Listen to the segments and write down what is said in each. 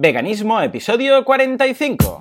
Veganismo, episodio 45.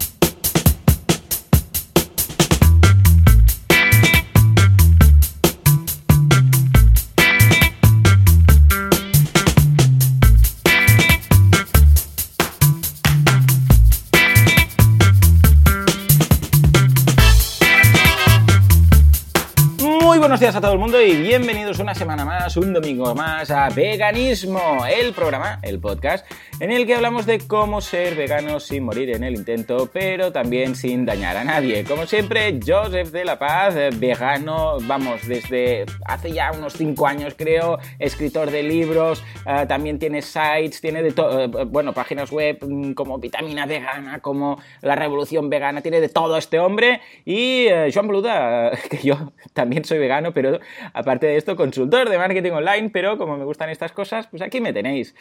Muy buenos días a todo el mundo y bienvenidos una semana más, un domingo más a Veganismo, el programa, el podcast, en el que hablamos de cómo ser veganos sin morir en el intento, pero también sin dañar a nadie. Como siempre, Joseph de la Paz, vegano, vamos, desde hace ya unos 5 años creo, escritor de libros, eh, también tiene sites, tiene de todo, eh, bueno, páginas web mm, como Vitamina Vegana, como La Revolución Vegana, tiene de todo este hombre. Y eh, Joan Boluda, que yo también soy vegano, pero aparte de esto, consultor de marketing online, pero como me gustan estas cosas, pues aquí me tenéis.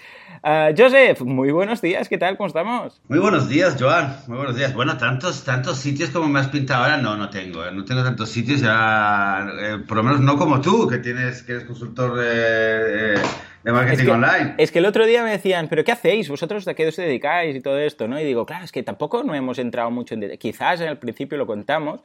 Ah, Joseph, muy buenos días, ¿qué tal? ¿Cómo estamos? Muy buenos días, Joan. Muy buenos días. Bueno, tantos, tantos sitios como me has pintado ahora, no, no tengo. ¿eh? No tengo tantos sitios ya, eh, por lo menos no como tú, que tienes, que eres consultor de, de- marketing Es que, online. es que el otro día me decían, ¿pero qué hacéis? ¿Vosotros de qué os dedicáis y todo esto? ¿no? Y digo, claro, es que tampoco no hemos entrado mucho en detalle. Quizás al principio lo contamos,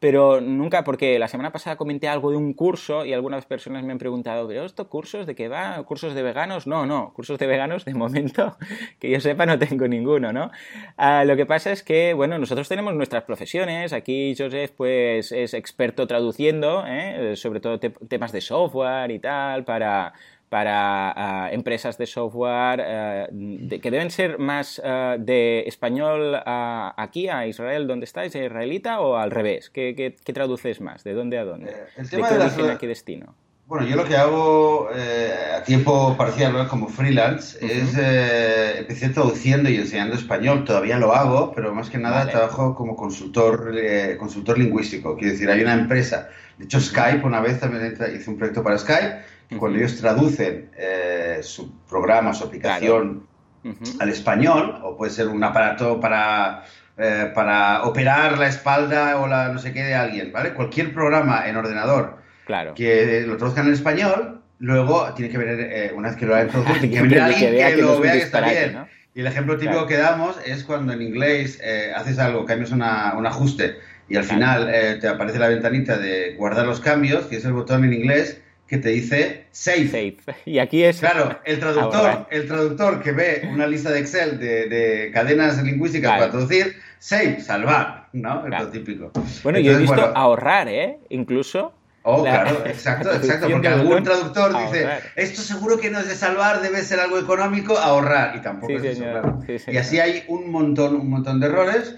pero nunca, porque la semana pasada comenté algo de un curso y algunas personas me han preguntado, ¿pero estos cursos de qué va? ¿Cursos de veganos? No, no, cursos de veganos de momento, que yo sepa, no tengo ninguno, ¿no? Ah, lo que pasa es que, bueno, nosotros tenemos nuestras profesiones. Aquí Joseph, pues, es experto traduciendo, ¿eh? sobre todo te- temas de software y tal, para para ah, empresas de software ah, de- que deben ser más ah, de español a- aquí a Israel, donde estáis, de israelita o al revés? ¿Qué, qué- qué traduces más? ¿De dónde a dónde? Eh, el ¿De tema qué de origen a qué destino? Bueno, yo lo que hago eh, a tiempo parcial ¿no? como freelance Ujú. es eh, empecé traduciendo y enseñando español, todavía lo hago, pero más que nada Vale. trabajo como consultor, consultor lingüístico. Quiero decir, hay una empresa, de hecho Skype una vez también hice un proyecto para Skype, que cuando ellos traducen eh, su programa, su aplicación Ujú. al español, o puede ser un aparato para, eh, para operar la espalda o la no sé qué de alguien, ¿vale? Cualquier programa en ordenador Claro. que lo traduzcan en español, luego tiene que venir, eh, una vez que lo hayan traducido, tiene que Alguien venir que alguien que, que es lo vea que está bien. ¿no? Y el ejemplo típico Claro. que damos es cuando en inglés eh, haces algo, cambias una- un ajuste y al Claro. final eh, te aparece la ventanita de guardar los cambios, que es el botón en inglés que te dice save. Safe. Y aquí es... Claro, el traductor, Ahorrar. el traductor que ve una lista de Excel de, de cadenas lingüísticas Claro. para traducir, save, salvar, ¿no? Es Claro. lo típico. Bueno, yo he visto bueno, ahorrar, ¿eh? Incluso... Oh, La- claro, exacto, exacto, porque algún traductor dice, ahorrar. esto seguro que no es de salvar, debe ser algo económico, ahorrar, y tampoco Sí, es eso, señor, claro. sí, Y así hay un montón, un montón de errores,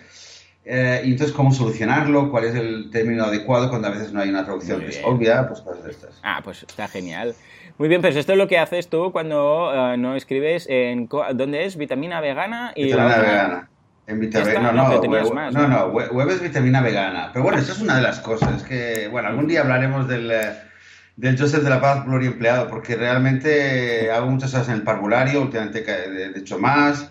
eh, y entonces cómo solucionarlo, cuál es el término adecuado cuando a veces no hay una traducción que es obvia, pues cosas de estas. Ah, pues está genial. Muy bien, pero esto es lo que haces tú cuando eh, no escribes en... ¿Dónde es? Vitamina vegana y... Vitamina vegana. En vitamina, no, no, web, más, no, ¿no? web, web es vitamina vegana. Pero bueno, eso es una de las cosas. Que, bueno, algún día hablaremos del, eh, del Joseph de la Paz pluriempleado, porque realmente hago muchas cosas en el parvulario, últimamente de hecho más.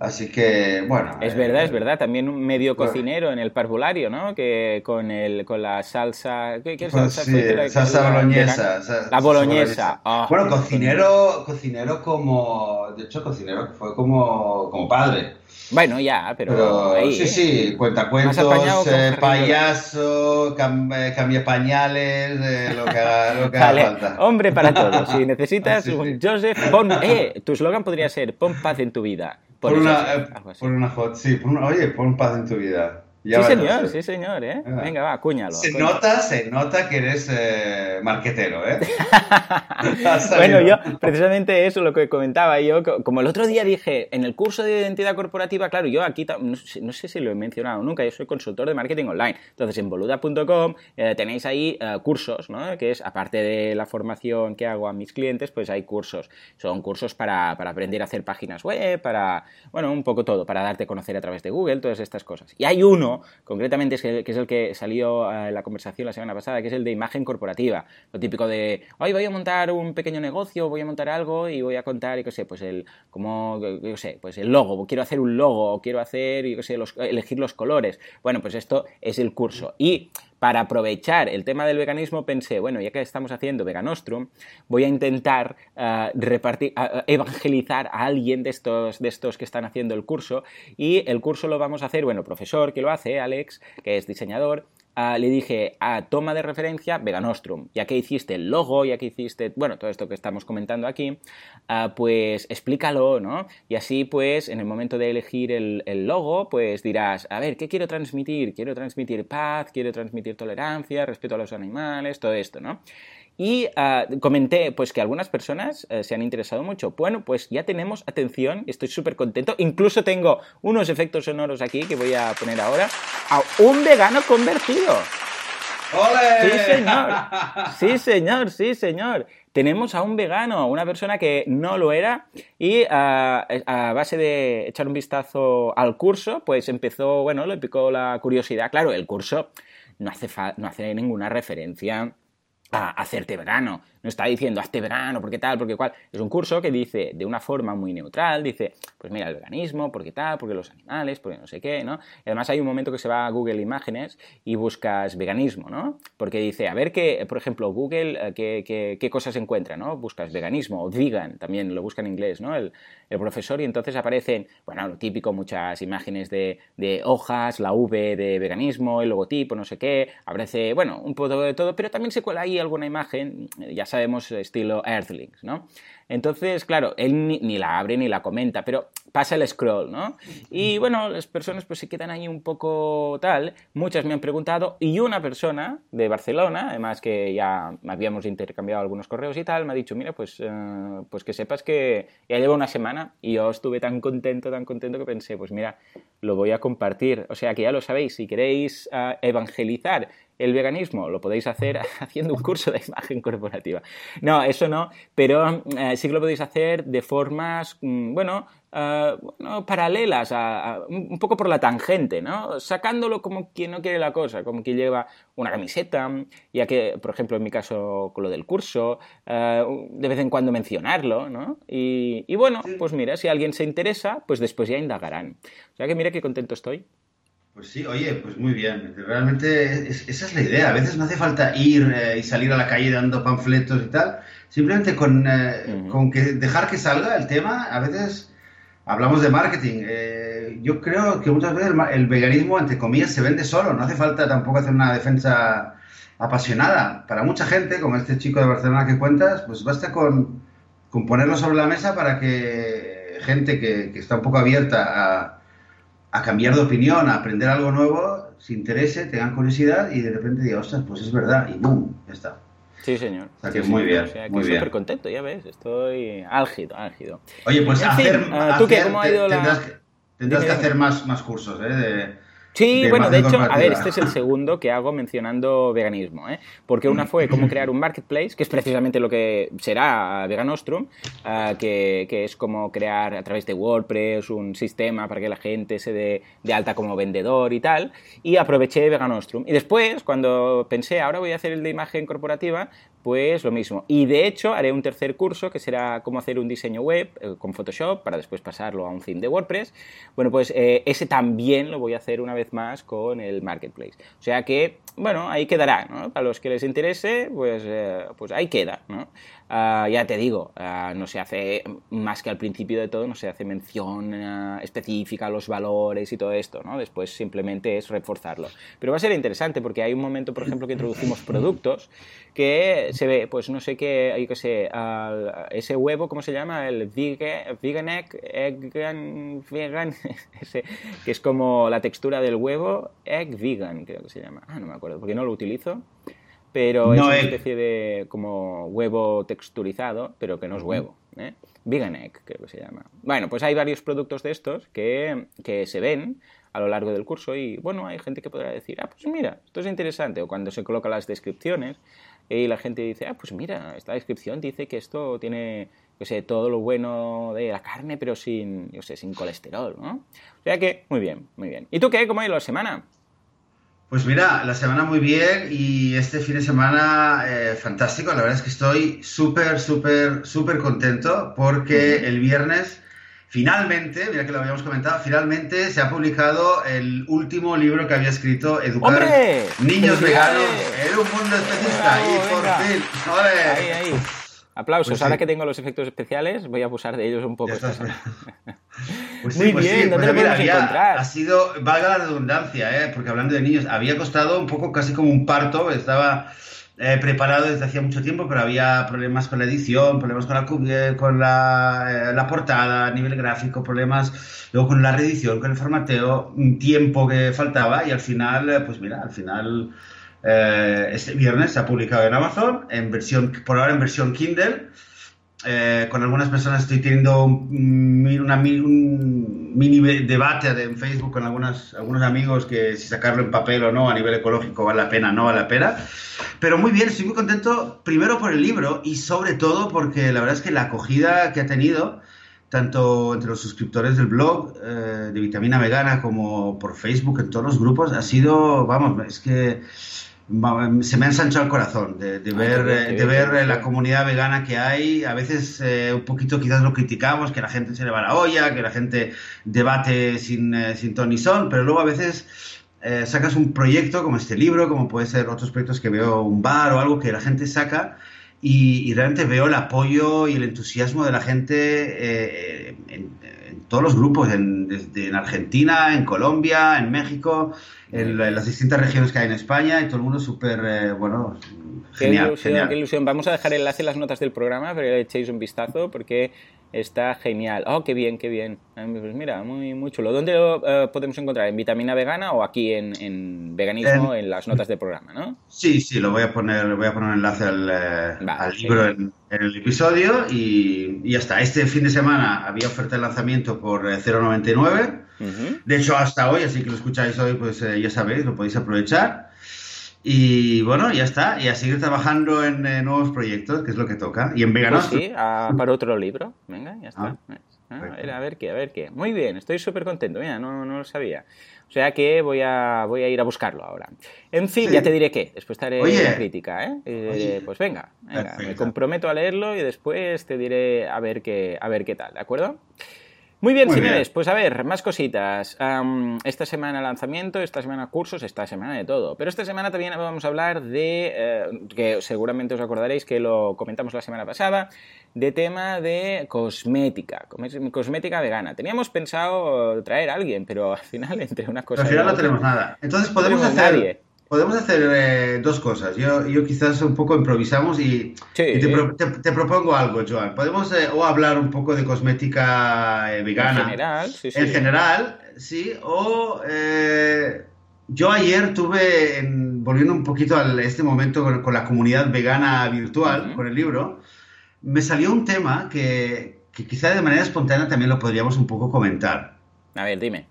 Así que, bueno. Es eh, verdad, es verdad. También un medio Bueno. cocinero en el parvulario, ¿no? Que con el con la salsa... ¿Qué, qué Pues salsa sí? La- salsa boloñesa. La boloñesa. Ah, Bueno, cocinero, cocinero como, de hecho, cocinero que fue como, como padre. Bueno, ya, pero... Pero ahí, sí, ¿eh? sí, cuentacuentos, que eh, payaso, cam- eh, cambia pañales, eh, lo que haga, lo que haga falta. hombre para todo. Si necesitas sí. un Joseph, pon... Eh, tu eslogan podría ser, pon paz en tu vida. Por una, eh, por una hot, sí, por una- oye, pon paz en tu vida. Ya Sí, señor, sí, señor, ¿eh? Ah. Venga, va, acuñalo. Se acuñalo. nota, se nota que eres eh, marquetero, ¿eh? bueno, yo, precisamente eso lo que comentaba yo, co- como el otro día dije, en el curso de identidad corporativa, claro, yo aquí, ta- no sé, no sé si lo he mencionado nunca, yo soy consultor de marketing online, entonces en boluda.com eh, tenéis ahí eh, cursos, ¿no? Que es, aparte de la formación que hago a mis clientes, pues hay cursos, son cursos para, para aprender a hacer páginas web, para, bueno, un poco todo, para darte a conocer a través de Google, todas estas cosas. Y hay uno, concretamente, es que, que es el que salió eh, en la conversación la semana pasada, que es el de imagen corporativa, lo típico de, hoy voy a montar un pequeño negocio, voy a montar algo y voy a contar, y qué sé, pues el, como, yo sé, pues el logo, quiero hacer un logo, quiero hacer, yo qué sé, elegir los colores. Bueno, pues esto es el curso. Y para aprovechar el tema del veganismo pensé, bueno, ya que estamos haciendo Veganostrum, voy a intentar uh, repartir, evangelizar a alguien de estos, de estos que están haciendo el curso. Y el curso lo vamos a hacer, bueno, profesor que lo hace, Alex, que es diseñador, Uh, le dije a toma de referencia Veganostrum, ya que hiciste el logo, ya que hiciste, bueno, todo esto que estamos comentando aquí, uh, pues explícalo, ¿no? Y así, pues, en el momento de elegir el, el, logo, pues dirás, a ver, ¿qué quiero transmitir? Quiero transmitir paz, quiero transmitir tolerancia, respeto a los animales, todo esto, ¿no? Y uh, comenté pues que algunas personas uh, se han interesado mucho. Bueno, pues ya tenemos atención, estoy súper contento. Incluso tengo unos efectos sonoros aquí que voy a poner ahora. A un vegano convertido. ¡Ole! Sí, señor. Sí, señor, sí, señor. Tenemos a un vegano, una persona que no lo era y uh, a base de echar un vistazo al curso, pues empezó, bueno, le picó la curiosidad. Claro, el curso no hace, no hace ninguna referencia a hacerte vegano. No está diciendo hazte vegano, porque tal, porque cual. Es un curso que dice de una forma muy neutral, dice, pues mira, el veganismo, porque tal, porque los animales, porque no sé qué, ¿no? Y además hay un momento que se va a Google Imágenes y buscas veganismo, ¿no? Porque dice, a ver qué, por ejemplo, Google, eh, qué, qué, qué cosas encuentra, ¿no? Buscas veganismo o vegan, también lo busca en inglés, ¿no? El, el profesor y entonces aparecen, bueno, lo típico, muchas imágenes de, de hojas, la V de veganismo, el logotipo, no sé qué, aparece, bueno, un poco de todo, pero también se cuela ahí alguna imagen, ya sabemos, estilo Earthlings, ¿no? Entonces, claro, él ni, ni, la abre ni la comenta, pero pasa el scroll, ¿no? Y bueno, las personas pues se quedan ahí un poco tal, muchas me han preguntado y una persona de Barcelona, además que ya habíamos intercambiado algunos correos y tal, me ha dicho, mira, pues, uh, pues que sepas que ya lleva una semana y yo estuve tan contento, tan contento que pensé, pues mira, lo voy a compartir. O sea que ya lo sabéis, si queréis uh, evangelizar el veganismo lo podéis hacer haciendo un curso de imagen corporativa. No, eso no, pero eh, sí que lo podéis hacer de formas, mm, bueno, uh, bueno paralelas, a, a, un poco por la tangente, ¿no? Sacándolo como quien no quiere la cosa, como quien lleva una camiseta, ya que, por ejemplo, en mi caso con lo del curso, uh, de vez en cuando mencionarlo, ¿no? Y, y bueno, pues mira, si alguien se interesa, pues después ya indagarán. O sea que mira qué contento estoy. Pues sí, oye, pues muy bien. Realmente es, esa es la idea. A veces no hace falta ir eh, y salir a la calle dando panfletos y tal. Simplemente con, eh, uh -huh. con que dejar que salga el tema, a veces hablamos de marketing. Eh, yo creo que muchas veces el, el, veganismo, entre comillas, se vende solo. No hace falta tampoco hacer una defensa apasionada. Para mucha gente, como este chico de Barcelona que cuentas, pues basta con, con ponerlo sobre la mesa para que gente que, que está un poco abierta a a cambiar de opinión, a aprender algo nuevo, se interese, tengan curiosidad y de repente diga, ostras, pues es verdad, y boom, ya está. Sí, señor. O sea que sí, muy bien, o sea, que muy bien. súper contento, ya ves, estoy álgido, álgido. Oye, pues En hacer, fin, ¿tú qué? ¿Cómo ha ido la- tendrás, que, tendrás que hacer más, más cursos, ¿eh? De, Sí, de bueno, de hecho, a ver, este es el segundo que hago mencionando veganismo, ¿eh? Porque una fue cómo crear un marketplace, que es precisamente lo que será Veganostrum, ah, que, que es como crear a través de WordPress un sistema para que la gente se dé de alta como vendedor y tal, y aproveché Veganostrum. Y después, cuando pensé, ahora voy a hacer el de imagen corporativa, pues lo mismo. Y de hecho, haré un tercer curso que será cómo hacer un diseño web eh, con Photoshop para después pasarlo a un theme de WordPress. Bueno, pues eh, ese también lo voy a hacer una vez más con el Marketplace. O sea que, bueno, ahí quedará, ¿no? Para los que les interese, pues, eh, pues ahí queda, ¿no? Ah, ya te digo, ah, no se hace, más que al principio de todo, no se hace mención ah, específica a los valores y todo esto, ¿no? Después simplemente es reforzarlo. Pero va a ser interesante porque hay un momento, por ejemplo, que introducimos productos que se ve, pues no sé qué, yo qué sé, ese huevo, ¿cómo se llama? El vegan, vegan egg, eggan, vegan, ese, que es como la textura del huevo, egg vegan, creo que se llama. Ah, no me acuerdo, porque no lo utilizo. Pero es No una egg. especie de como huevo texturizado, pero que no es huevo. ¿eh? Vegan egg, creo que se llama. Bueno, pues hay varios productos de estos que, que se ven a lo largo del curso y bueno, hay gente que podrá decir, ah, pues mira, esto es interesante. O cuando se colocan las descripciones y la gente dice, ah, pues mira, esta descripción dice que esto tiene, yo sé, todo lo bueno de la carne, pero sin, yo sé, sin colesterol, ¿no? O sea que, muy bien, muy bien. ¿Y tú qué? ¿Cómo ha ido la semana? Pues mira, la semana muy bien y este fin de semana eh, fantástico. La verdad es que estoy súper, súper, súper contento porque el viernes finalmente, mira que lo habíamos comentado, finalmente se ha publicado el último libro que había escrito Educar ¡Hombre! Niños Veganos en un mundo especista. Bravo, y por venga. fin, ¡ole! Ahí, ahí. Aplausos. Pues Ahora sí. que tengo los efectos especiales, voy a abusar de ellos un poco. Esta estás- semana. Pues Muy bien, ¿dónde lo mira, podemos había- encontrar? Ha sido, valga la redundancia, ¿eh? porque hablando de niños, había costado un poco casi como un parto, estaba eh, preparado desde hacía mucho tiempo, pero había problemas con la edición, problemas con la, cubi- con la, eh, la portada a nivel gráfico, problemas luego con la reedición, con el formateo, un tiempo que faltaba y al final, eh, pues mira, al final eh, este viernes se ha publicado en Amazon, en versión, por ahora en versión Kindle. Eh, con algunas personas estoy teniendo un, una un mini debate de- en Facebook con algunas, algunos amigos que si sacarlo en papel o no a nivel ecológico vale la pena, no vale la pena. Pero muy bien, estoy muy contento primero por el libro y sobre todo porque la verdad es que la acogida que ha tenido, tanto entre los suscriptores del blog eh, de Vitamina Vegana como por Facebook, en todos los grupos, ha sido, vamos, es que se me ha ensanchado el corazón de, de Ah, ver, bien, eh, de ver eh, la comunidad vegana que hay. A veces eh, un poquito quizás lo criticamos, que la gente se le va la olla, que la gente debate sin, eh, sin ton ni son, pero luego a veces eh, sacas un proyecto como este libro, como puede ser otros proyectos que veo, un bar o algo que la gente saca. Y, y realmente veo el apoyo y el entusiasmo de la gente en, en todos los grupos, en, desde en Argentina, en Colombia, en México, en, en las distintas regiones que hay en España, y todo el mundo súper, eh, bueno, Qué genial, ilusión, genial. qué ilusión. Vamos a dejar el enlace en las notas del programa para que le echéis un vistazo porque está genial. Oh, qué bien, qué bien. Pues mira, muy, muy chulo. ¿Dónde lo eh, podemos encontrar? ¿En Vitamina Vegana o aquí en, en Veganismo en las notas del programa, no? Sí, sí, lo voy a poner, voy a poner un enlace al, eh, Vale, al libro en, en el episodio y, y ya está. Este fin de semana había oferta de lanzamiento por eh, 0,99. Ujú. De hecho, hasta hoy, así que lo escucháis hoy, pues eh, ya sabéis, lo podéis aprovechar. Y bueno, ya está. Y a seguir trabajando en eh, nuevos proyectos, que es lo que toca. Y en Pues veganos. sí, a- para otro libro. Venga, ya está. Ah, Ah, a, ver, a ver qué, a ver qué. Muy bien, estoy súper contento. Mira, no, no lo sabía. O sea que voy a, voy a ir a buscarlo ahora. En fin, Sí. ya te diré qué. Después te haré Oye. la crítica, ¿eh? Eh. Pues venga, venga, me comprometo a leerlo y después te diré a ver qué, a ver qué tal, ¿de acuerdo? Muy bien, Muy señores, bien. pues a ver, más cositas. Am, esta semana lanzamiento, esta semana cursos, esta semana de todo. Pero esta semana también vamos a hablar de, eh, que seguramente os acordaréis que lo comentamos la semana pasada, de tema de cosmética, cos- cosmética vegana. Teníamos pensado traer a alguien, pero al final entre una cosa al final no tenemos nada. Entonces podemos hacer, nadie. Podemos hacer eh, dos cosas. Yo, yo quizás un poco improvisamos y, Sí. y te, pro- te- te propongo algo, Joan. Podemos eh, o hablar un poco de cosmética eh, vegana. En general, sí, sí. En general, sí. O eh, yo ayer tuve, en- volviendo un poquito a este momento con, con la comunidad vegana virtual, con el libro, me salió un tema que, que quizá de manera espontánea también lo podríamos un poco comentar. A ver, dime.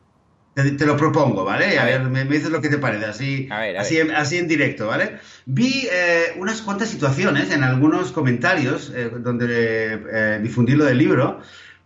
Te, te lo propongo, ¿vale? A, A ver, ver. me, me dices lo que te parece, así, A ver, a así. En, así en directo, ¿vale? Vi eh, unas cuantas situaciones en algunos comentarios eh, donde eh, difundí lo del libro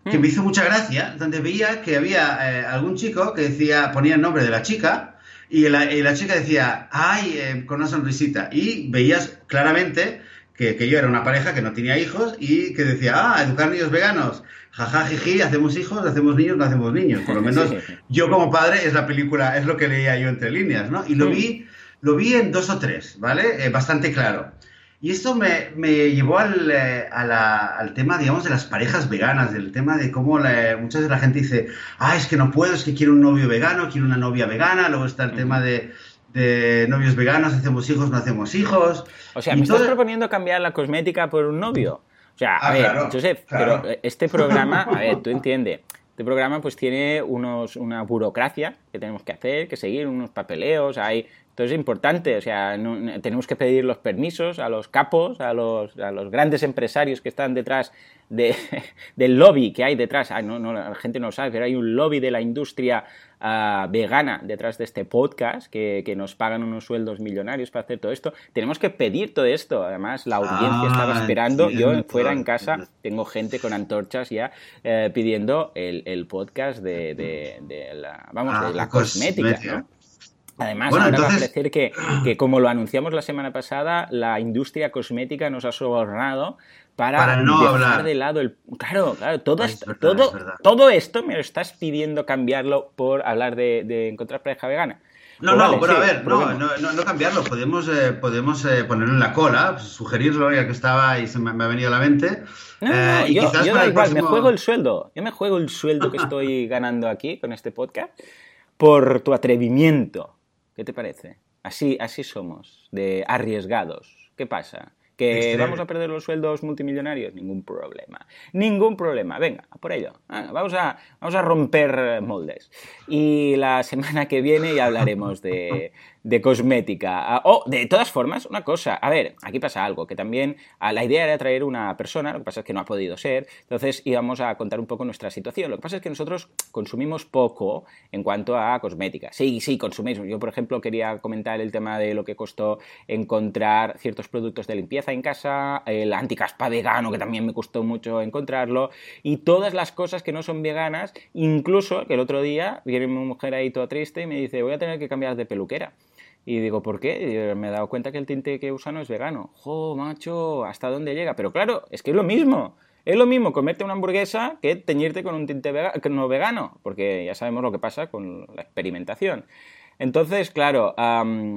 que Mm. me hizo mucha gracia, donde veía que había eh, algún chico que decía, ponía el nombre de la chica y la, y la chica decía, ay, eh, con una sonrisita. Y veías claramente que, que yo era una pareja que no tenía hijos y que decía, ah, educar niños veganos. Jaja, jiji, hacemos hijos, hacemos niños, no hacemos niños. Por lo menos Sí. yo como padre es la película, es lo que leía yo entre líneas, ¿no? Y lo Mm. vi, lo vi en dos o tres, ¿vale? Eh, bastante claro. Y esto me, me llevó al, eh, a la- al tema, digamos, de las parejas veganas, del tema de cómo la- muchas veces la gente dice, ah, es que no puedo, es que quiero un novio vegano, quiero una novia vegana, luego está el tema de, de novios veganos, hacemos hijos, no hacemos hijos. O sea, ¿me estás proponiendo cambiar la cosmética por un novio? O sea, a Ah, ver, claro, Joseph, claro. pero este programa, a ver, tú entiendes, este programa pues tiene unos, una burocracia que tenemos que hacer, que seguir, unos papeleos, hay... Entonces es importante, o sea, no- tenemos que pedir los permisos a los capos, a los, a los grandes empresarios que están detrás de, del lobby que hay detrás. Ah, no, no, la gente no lo sabe, pero hay un lobby de la industria vegana detrás de este podcast que, que nos pagan unos sueldos millonarios para hacer todo esto. Tenemos que pedir todo esto. Además, la audiencia Ah, estaba esperando. Yo fuera en casa tengo gente con antorchas ya eh, pidiendo el, el podcast de, de- de la, vamos, Ah, de la cosmética, cosmética. ¿no? Además, ahora va a parecer que, que, como lo anunciamos la semana pasada, la industria cosmética nos ha sobornado para, no dejar hablar. de lado el... Claro, claro, todo, esto, todo, todo esto me lo estás pidiendo cambiarlo por hablar de, de encontrar pareja vegana. No, pues no, pero a ver, no, no, no, cambiarlo, podemos, eh, podemos eh, ponerlo en la cola, pues, sugerirlo ya que estaba y se me, ha venido a la mente. Eh, y yo, quizás yo igual, me juego el sueldo, yo me juego el sueldo que estoy ganando aquí con este podcast por tu atrevimiento. ¿Qué te parece? Así, así somos, de arriesgados. ¿Qué pasa? ¿Que vamos a perder los sueldos multimillonarios? Ningún problema. Ningún problema. Venga, por ello. Vamos, a, vamos a romper moldes. Y la semana que viene ya hablaremos de, de cosmética. O, de todas formas, una cosa, a ver, aquí pasa algo, que también la idea era traer una persona, lo que pasa es que no ha podido ser, entonces íbamos a contar un poco nuestra situación. Lo que pasa es que nosotros consumimos poco en cuanto a cosmética. Sí, sí, consumimos. Yo, por ejemplo, quería comentar el tema de lo que costó encontrar ciertos productos de limpieza en casa, el anticaspa vegano, que también me costó mucho encontrarlo, y todas las cosas que no son veganas, incluso que el otro día viene mi mujer ahí toda triste y me dice, voy a tener que cambiar de peluquera. Y digo, ¿por qué? me he dado cuenta que el tinte que usa no es vegano. ¡Jo, macho! ¿Hasta dónde llega? Pero claro, es que es lo mismo. Es lo mismo comerte una hamburguesa que teñirte con un tinte no vegano, porque ya sabemos lo que pasa con la experimentación. Entonces, claro,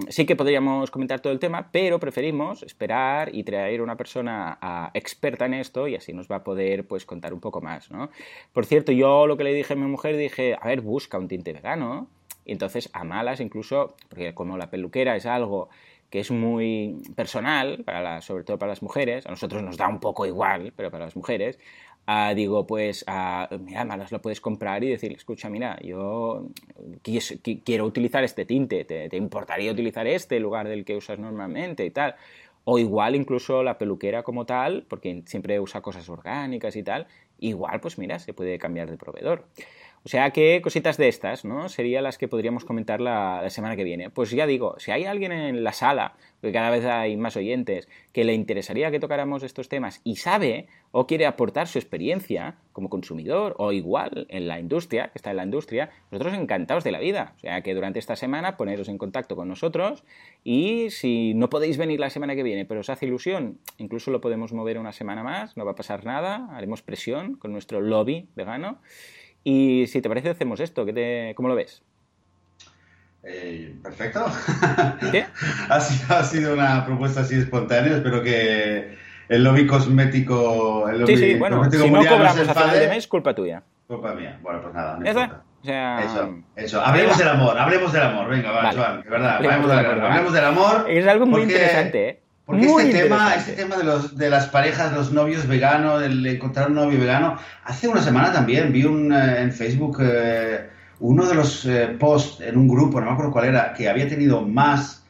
sí que podríamos comentar todo el tema, pero preferimos esperar y traer una persona experta en esto y así nos va a poder pues contar un poco más, ¿no? Por cierto, yo lo que le dije a mi mujer, dije, a ver, busca un tinte vegano, y entonces a malas incluso, porque como la peluquera es algo que es muy personal, para sobre todo para las mujeres, a nosotros nos da un poco igual, pero para las mujeres, ah, digo, pues, ah, mira, malas lo puedes comprar y decirle, escucha, mira, yo quiero utilizar este tinte, ¿te, ¿te, importaría utilizar este en lugar del que usas normalmente y tal? O igual incluso la peluquera como tal, porque siempre usa cosas orgánicas y tal, igual, pues mira, se puede cambiar de proveedor. O sea que cositas de estas, ¿no? Serían las que podríamos comentar la, semana que viene. Pues ya digo, si hay alguien en la sala, porque cada vez hay más oyentes, que le interesaría que tocáramos estos temas y sabe o quiere aportar su experiencia como consumidor o igual en la industria, que está en la industria, nosotros encantados de la vida. O sea que durante esta semana poneros en contacto con nosotros y si no podéis venir la semana que viene, pero os hace ilusión, incluso lo podemos mover una semana más, no va a pasar nada, haremos presión con nuestro lobby vegano. Y si te parece, hacemos esto. ¿Qué te, ¿Cómo lo ves? Eh, perfecto. Ha, sido, ha, sido, una propuesta así espontánea. Espero que el lobby cosmético. El lobby sí, sí, bueno, si no cobramos a final de mes, culpa tuya. Culpa mía. Bueno, pues nada. No O sea, eso, eso. Hablemos del amor, hablemos del amor. Venga, va, Joan, de verdad. Hablemos, del, amor, hablemos del amor. Es algo muy interesante, ¿eh? Porque este tema, este tema de, los, de las parejas, los novios veganos, el encontrar un novio vegano, hace una semana también vi un, eh, en Facebook eh, uno de los eh, posts en un grupo, no me acuerdo cuál era, que había tenido más,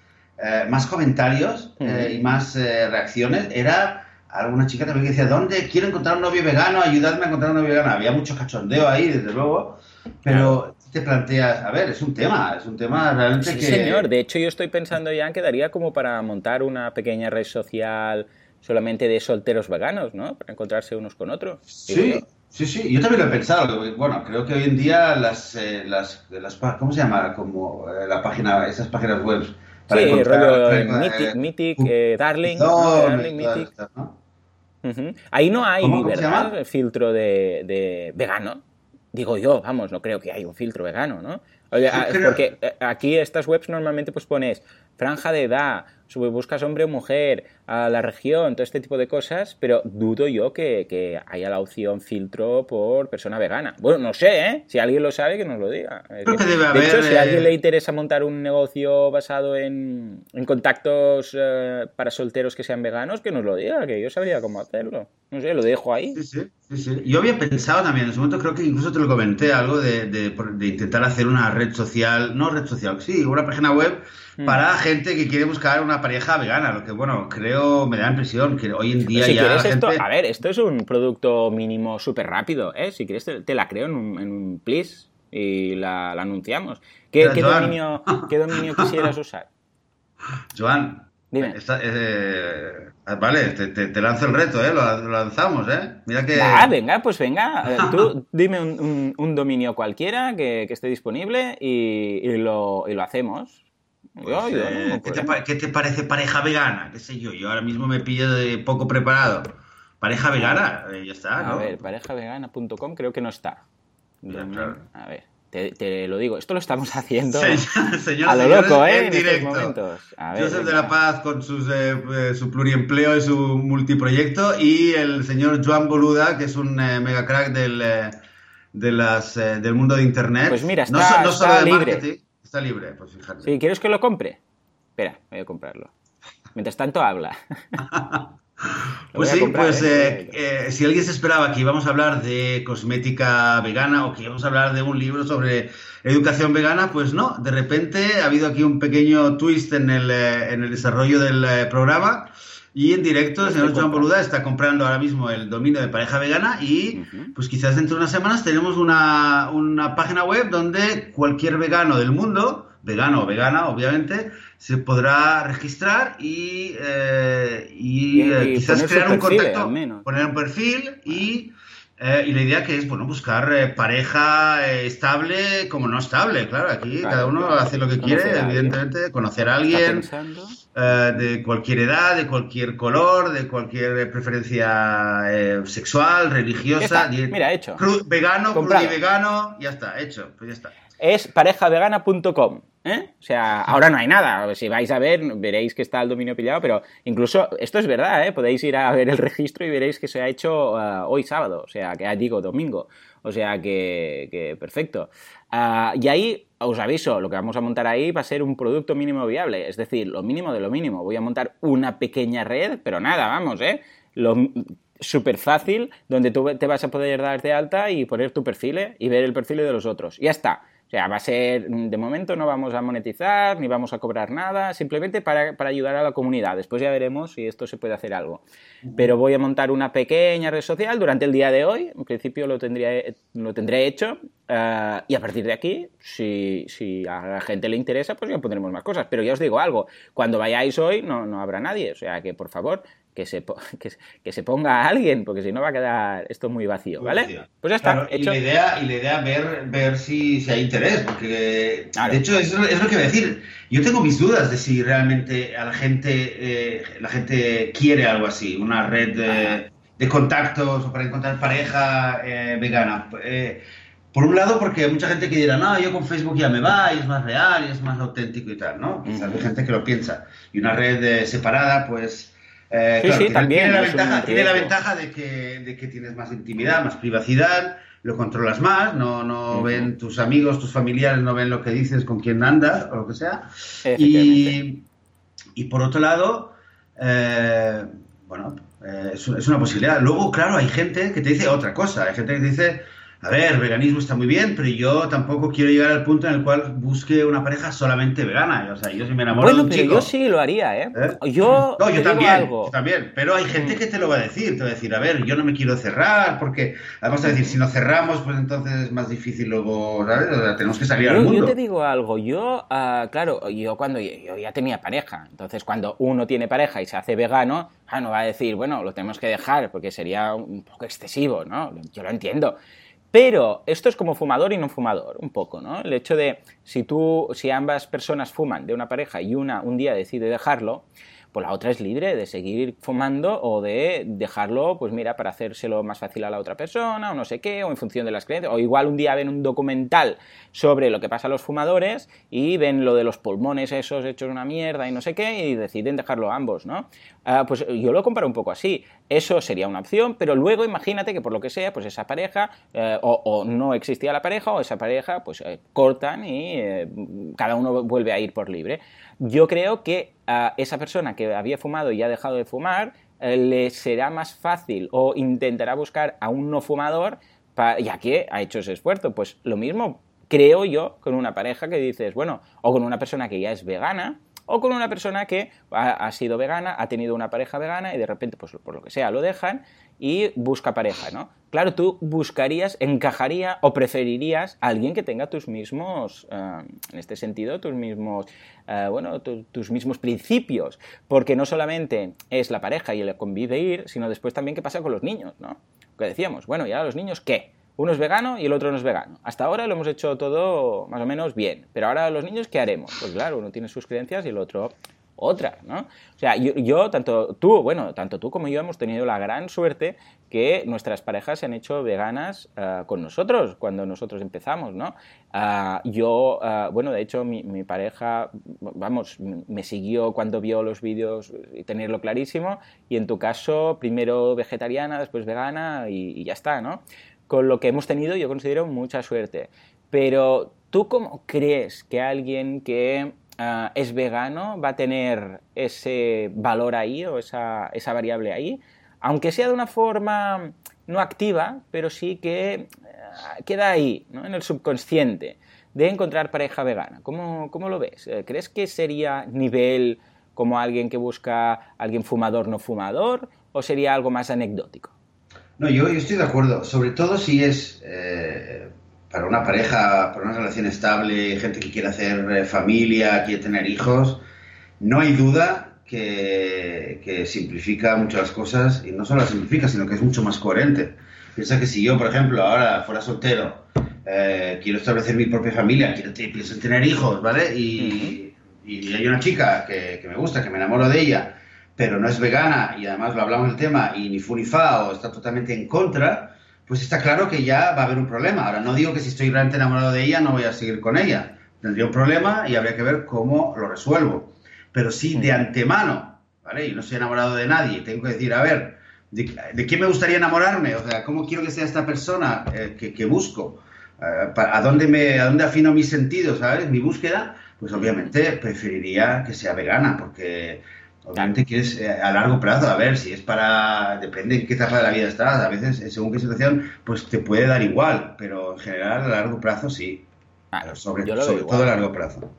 más comentarios y más reacciones, era alguna chica también que decía, ¿dónde quiero encontrar un novio vegano? Ayudadme a encontrar un novio vegano. Había mucho cachondeo ahí, desde luego, pero te planteas, a ver, es un tema, es un tema realmente sí, que... señor, de hecho yo estoy pensando ya en que daría como para montar una pequeña red social solamente de solteros veganos, ¿no? Para encontrarse unos con otros. Sí, sí, sí, yo también lo he pensado. Bueno, creo que hoy en día las, eh, las, las ¿cómo se llama? Como eh, la página, esas páginas web. Para sí, rollo eh, Mythic, Mythic Darling, Darling Mythic. Ahí no hay, ¿verdad? filtro de, de vegano. Digo yo, vamos, no creo que haya un filtro vegano, ¿no? Oye, porque eh, aquí estas webs normalmente pues pones franja de edad, buscas hombre o mujer, a la región, todo este tipo de cosas, pero dudo yo que, haya la opción filtro por persona vegana. Bueno, no sé, ¿eh? Si alguien lo sabe, que nos lo diga. de hecho, si a alguien le eh, interesa montar un negocio basado en, contactos eh, para solteros que sean veganos, que nos lo diga, que yo sabría cómo hacerlo. No sé, lo dejo ahí. Sí, sí, sí, sí. Yo había pensado también, en ese momento creo que incluso te lo comenté, algo de, de intentar hacer una red social, no red social, sí, una página web. Para gente que quiere buscar una pareja vegana, lo que, bueno, creo, me da la impresión que hoy en día ya esto, a ver, esto es un producto mínimo súper rápido, ¿eh? Si quieres te, la creo en un, en please y la, anunciamos. ¿Qué, dominio, ¿Qué dominio quisieras usar? Joan, Dime. Eh, vale, te, lanzo el reto, ¿eh? Lo, lanzamos, ¿eh? Mira que... Ah, venga, pues venga. Tú dime un, dominio cualquiera que, esté disponible y, lo, y, lo, hacemos. Pues, eh, ¿qué, te, parece pareja vegana? ¿Qué sé yo? Yo ahora mismo me pillo de poco preparado. Pareja vegana, eh, ya está, ¿no? A ver, parejavegana.com creo que no está. A ver. Te, lo digo, esto lo estamos haciendo a lo loco, ¿eh? En, directo. momentos. Joseph de la Paz con sus, eh, su pluriempleo y su multiproyecto y el señor Joan Boluda, que es un mega crack del, de las, del mundo de Internet. Pues mira, está, no, solo de libre. Está libre, pues fíjate. Si quieres que lo compre, espera, voy a comprarlo. Mientras tanto habla. pues sí, pues eh, eh, si alguien se esperaba que íbamos a hablar de cosmética vegana o que íbamos a hablar de un libro sobre educación vegana, pues no, de repente ha habido aquí un pequeño twist en el, eh, en el desarrollo del programa y en directo el señor Joan Boluda está comprando ahora mismo el dominio de pareja vegana y pues quizás dentro de unas semanas tenemos una, una página web donde cualquier vegano del mundo, vegano o vegana obviamente, se podrá registrar y, eh, y, eh, quizás crear un contacto, poner un perfil y eh, y la idea que es, bueno, buscar eh, pareja eh, estable como no estable, claro, aquí cada uno hace lo que quiere, evidentemente, conocer a alguien de cualquier edad, de cualquier color, de cualquier preferencia sexual, religiosa, Mira, hecho. vegano, y vegano, ya está, hecho, pues ya está. Es parejavegana.com. ¿Eh? O sea, ahora no hay nada. Si vais a ver, veréis que está el dominio pillado, pero incluso esto es verdad, ¿eh? Podéis ir a ver el registro y veréis que se ha hecho uh, hoy sábado, o sea, que digo domingo. O sea, que, perfecto. Uh, y ahí os aviso, lo que vamos a montar ahí va a ser un producto mínimo viable, es decir, lo mínimo de lo mínimo. Voy a montar una pequeña red, pero nada, vamos, ¿eh? Lo, súper fácil, donde tú te vas a poder dar de alta y poner tu perfil ¿eh? y ver el perfil de los otros. Ya está. O sea, va a ser, de momento no vamos a monetizar ni vamos a cobrar nada, simplemente para, ayudar a la comunidad. Después ya veremos si esto se puede hacer algo. Pero voy a montar una pequeña red social durante el día de hoy. En principio lo, tendría, lo tendré hecho. Eh, y a partir de aquí, si, si, a la gente le interesa, pues ya pondremos más cosas. Pero ya os digo algo, cuando vayáis hoy no, no habrá nadie. O sea que, por favor, que se, que, se ponga a alguien, porque si no va a quedar esto muy vacío, ¿vale? Pues ya está. Y la idea, y la idea ver, ver si, si hay interés, porque de hecho es, es, lo que voy a decir. Yo tengo mis dudas de si realmente a la gente, eh, la gente quiere algo así, una red de, de contactos o para encontrar pareja eh, vegana. Eh, por un lado, porque hay mucha gente que dirá, no, yo con Facebook ya me va, y es más real, y es más auténtico y tal, ¿no? Quizás hay gente que lo piensa. Y una red separada, pues eh, sí, sí, también. Tiene la, ventaja, tiene la ventaja de que, de que, tienes más intimidad, más privacidad, lo controlas más, no, no ven tus amigos, tus familiares, no ven lo que dices, con quién andas o lo que sea. Y, y por otro lado, eh, bueno, eh, es, es, una posibilidad. Luego, claro, hay gente que te dice otra cosa. Hay gente que te dice, a ver, veganismo está muy bien, pero yo tampoco quiero llegar al punto en el cual busque una pareja solamente vegana. O sea, yo si me enamoro de un pero yo sí lo haría, ¿eh? ¿Eh? Yo, no, yo también, yo también. Pero hay gente mm. que te lo va a decir. Te va a decir, a ver, yo no me quiero cerrar, porque además a decir, si nos cerramos, pues entonces es más difícil luego, ¿sabes? O sea, tenemos que salir al mundo. Yo te digo algo, yo, uh, claro, yo cuando yo ya tenía pareja, entonces cuando uno tiene pareja y se hace vegano, ah, no va a decir, bueno, lo tenemos que dejar, porque sería un poco excesivo, ¿no? Yo lo entiendo. Pero esto es como fumador y no fumador, un poco, ¿no? El hecho de si tú, si ambas personas fuman de una pareja y una un día decide dejarlo, pues la otra es libre de seguir fumando o de dejarlo, pues mira, para hacérselo más fácil a la otra persona o no sé qué, o en función de las creencias. O igual un día ven un documental sobre lo que pasa a los fumadores y ven lo de los pulmones esos hechos una mierda y no sé qué y deciden dejarlo ambos, ¿no? Ah, pues yo lo comparo un poco así. Eso sería una opción, pero luego imagínate que por lo que sea, pues esa pareja eh, o, no existía la pareja o esa pareja pues eh, cortan y eh, cada uno vuelve a ir por libre. Yo creo que esa persona que había fumado y ha dejado de fumar le será más fácil o intentará buscar a un no fumador ya que ha hecho ese esfuerzo. Pues lo mismo creo yo con una pareja que dices, bueno, o con una persona que ya es vegana, o con una persona que ha, sido vegana, ha tenido una pareja vegana y de repente, pues por lo que sea, lo dejan y busca pareja, ¿no? Claro, tú buscarías, encajaría o preferirías a alguien que tenga tus mismos, eh, en este sentido, tus mismos, eh, bueno, tus mismos principios, porque no solamente es la pareja y el convivir, sino después también qué pasa con los niños, ¿no? Que decíamos, bueno, ¿y ahora los niños qué? uno es vegano y el otro no es vegano. Hasta ahora lo hemos hecho todo más o menos bien, pero ahora los niños, ¿qué haremos? Pues claro, uno tiene sus creencias y el otro otra, ¿no? O sea, yo, tanto tú, bueno, tanto tú como yo hemos tenido la gran suerte que nuestras parejas se han hecho veganas eh, con nosotros cuando nosotros empezamos, ¿no? Ah, yo, ah, bueno, de hecho, mi, pareja, vamos, me siguió cuando vio los vídeos y tenerlo clarísimo, y en tu caso, primero vegetariana, después vegana y, y ya está, ¿no? Con lo que hemos tenido, yo considero mucha suerte. Pero, ¿tú cómo crees que alguien que Ah, es vegano, va a tener ese valor ahí o esa, variable ahí, aunque sea de una forma no activa, pero sí que ah, queda ahí, en el subconsciente, de encontrar pareja vegana. ¿Cómo, lo ves? Eh, ¿Crees que sería nivel como alguien que busca alguien fumador no fumador o sería algo más anecdótico? No, yo, estoy de acuerdo, sobre todo si es eh, para una pareja, para una relación estable, gente que quiere hacer eh, familia, quiere tener hijos, no hay duda que, que, simplifica muchas cosas y no solo las simplifica, sino que es mucho más coherente. Piensa que si yo, por ejemplo, ahora fuera soltero, eh, quiero establecer mi propia familia, quiero pienso en tener hijos, ¿vale? Y, y hay una chica que, que, me gusta, que me enamoro de ella, pero no es vegana y además lo hablamos del tema y ni fu ni fa o está totalmente en contra, pues está claro que ya va a haber un problema. Ahora, no digo que si estoy realmente enamorado de ella no voy a seguir con ella. Tendría un problema y habría que ver cómo lo resuelvo. Pero sí, de antemano, ¿vale? Y no estoy enamorado de nadie, tengo que decir, a ver, ¿de, de quién me gustaría enamorarme? O sea, ¿cómo quiero que sea esta persona eh, que, busco? Eh, ¿a, dónde me, ¿A dónde afino mis sentidos, ¿sabes? Mi búsqueda, pues obviamente preferiría que sea vegana, porque Obviamente quieres eh, a largo plazo, a ver, si es para, depende en qué etapa de la vida estás, a veces eh, según qué situación, pues te puede dar igual, pero en general a largo plazo sí. sobre, sobre todo a largo plazo.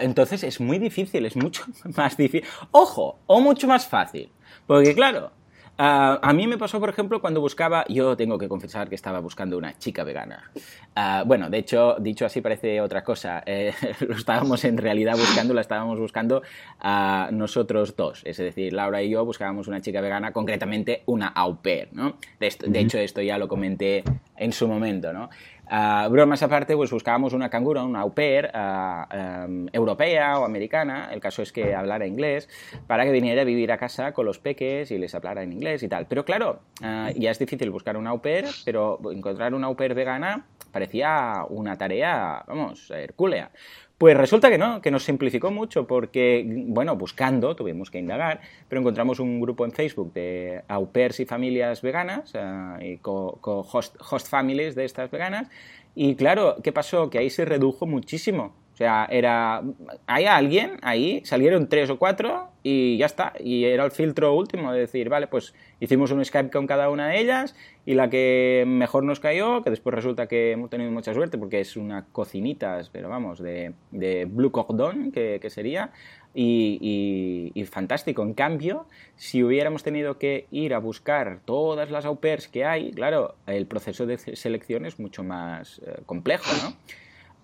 entonces es muy difícil, es mucho más difícil. Ojo, o mucho más fácil. Porque claro, Ah, a mí me pasó, por ejemplo, cuando buscaba, yo tengo que confesar que estaba buscando una chica vegana. Uh, bueno, de hecho, dicho así parece otra cosa. Eh, lo estábamos en realidad buscando, la estábamos buscando a nosotros dos. Es decir, Laura y yo buscábamos una chica vegana, concretamente una au pair, ¿no? De, de hecho, esto ya lo comenté en su momento, ¿no? Uh, bromas aparte, pues buscábamos una canguro, una au pair uh, europea o americana, el caso es que hablara inglés, para que viniera a vivir a casa con los peques y les hablara en inglés y tal. Pero claro, uh, ya es difícil buscar una au pair, pero encontrar una au pair vegana parecía una tarea, vamos, hercúlea. Pues resulta que no, que nos simplificó mucho porque, bueno, buscando, tuvimos que indagar, pero encontramos un grupo en Facebook de au pairs y familias veganas, eh, y con, host, host families de estas veganas, y claro, ¿qué pasó? Que ahí se redujo muchísimo o sea, era. Hay alguien ahí, salieron tres o cuatro y ya está. Y era el filtro último de decir, vale, pues hicimos un Skype con cada una de ellas y la que mejor nos cayó, que después resulta que hemos tenido mucha suerte porque es una cocinita, pero vamos, de, de Blue Cordon, que, que sería, y, y, fantástico. En cambio, si hubiéramos tenido que ir a buscar todas las au pairs que hay, claro, el proceso de selección es mucho más eh, complejo, ¿no?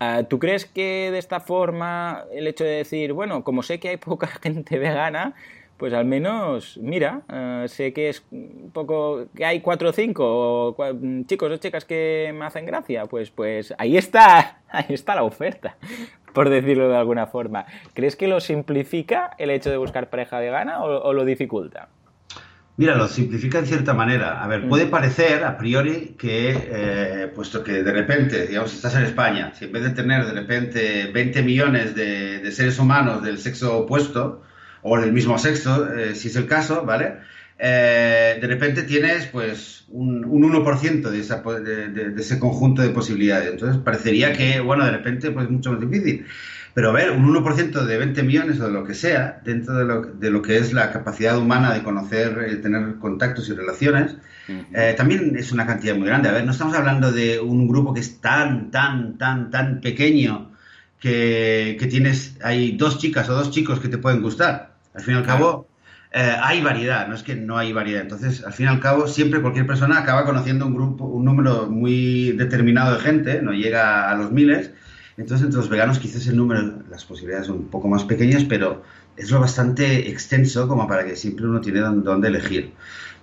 Ah, ¿Tú crees que de esta forma el hecho de decir, bueno, como sé que hay poca gente vegana, pues al menos, mira, ah, sé que es un poco, que hay cuatro o cinco chicos o chicas que me hacen gracia, pues, pues ahí está, ahí está la oferta, por decirlo de alguna forma. ¿Crees que lo simplifica el hecho de buscar pareja vegana o lo dificulta? Mira, lo simplifica en cierta manera. A ver, puede mm. parecer a priori que, eh, puesto que de repente, digamos, si estás en España, si en vez de tener de repente 20 millones de, seres humanos del sexo opuesto, o del mismo sexo, eh, si es el caso, ¿vale? Eh, de repente tienes pues un, 1% de, de, ese conjunto de posibilidades. Entonces parecería que, bueno, de repente pues es mucho más difícil. Pero a ver, un 1% de 20 millones o de lo que sea, dentro de lo, de lo que es la capacidad humana de conocer, de tener contactos y relaciones, eh, también es una cantidad muy grande. A ver, no estamos hablando de un grupo que es tan, tan, tan, tan pequeño que, que tienes, hay dos chicas o dos chicos que te pueden gustar. Al fin y al cabo, eh, hay variedad, no es que no hay variedad. Entonces, al fin y al cabo, siempre cualquier persona acaba conociendo un grupo, un número muy determinado de gente, no llega a los miles, entonces, entre los veganos quizás el número, las posibilidades son un poco más pequeñas, pero es lo bastante extenso como para que siempre uno tiene dónde elegir.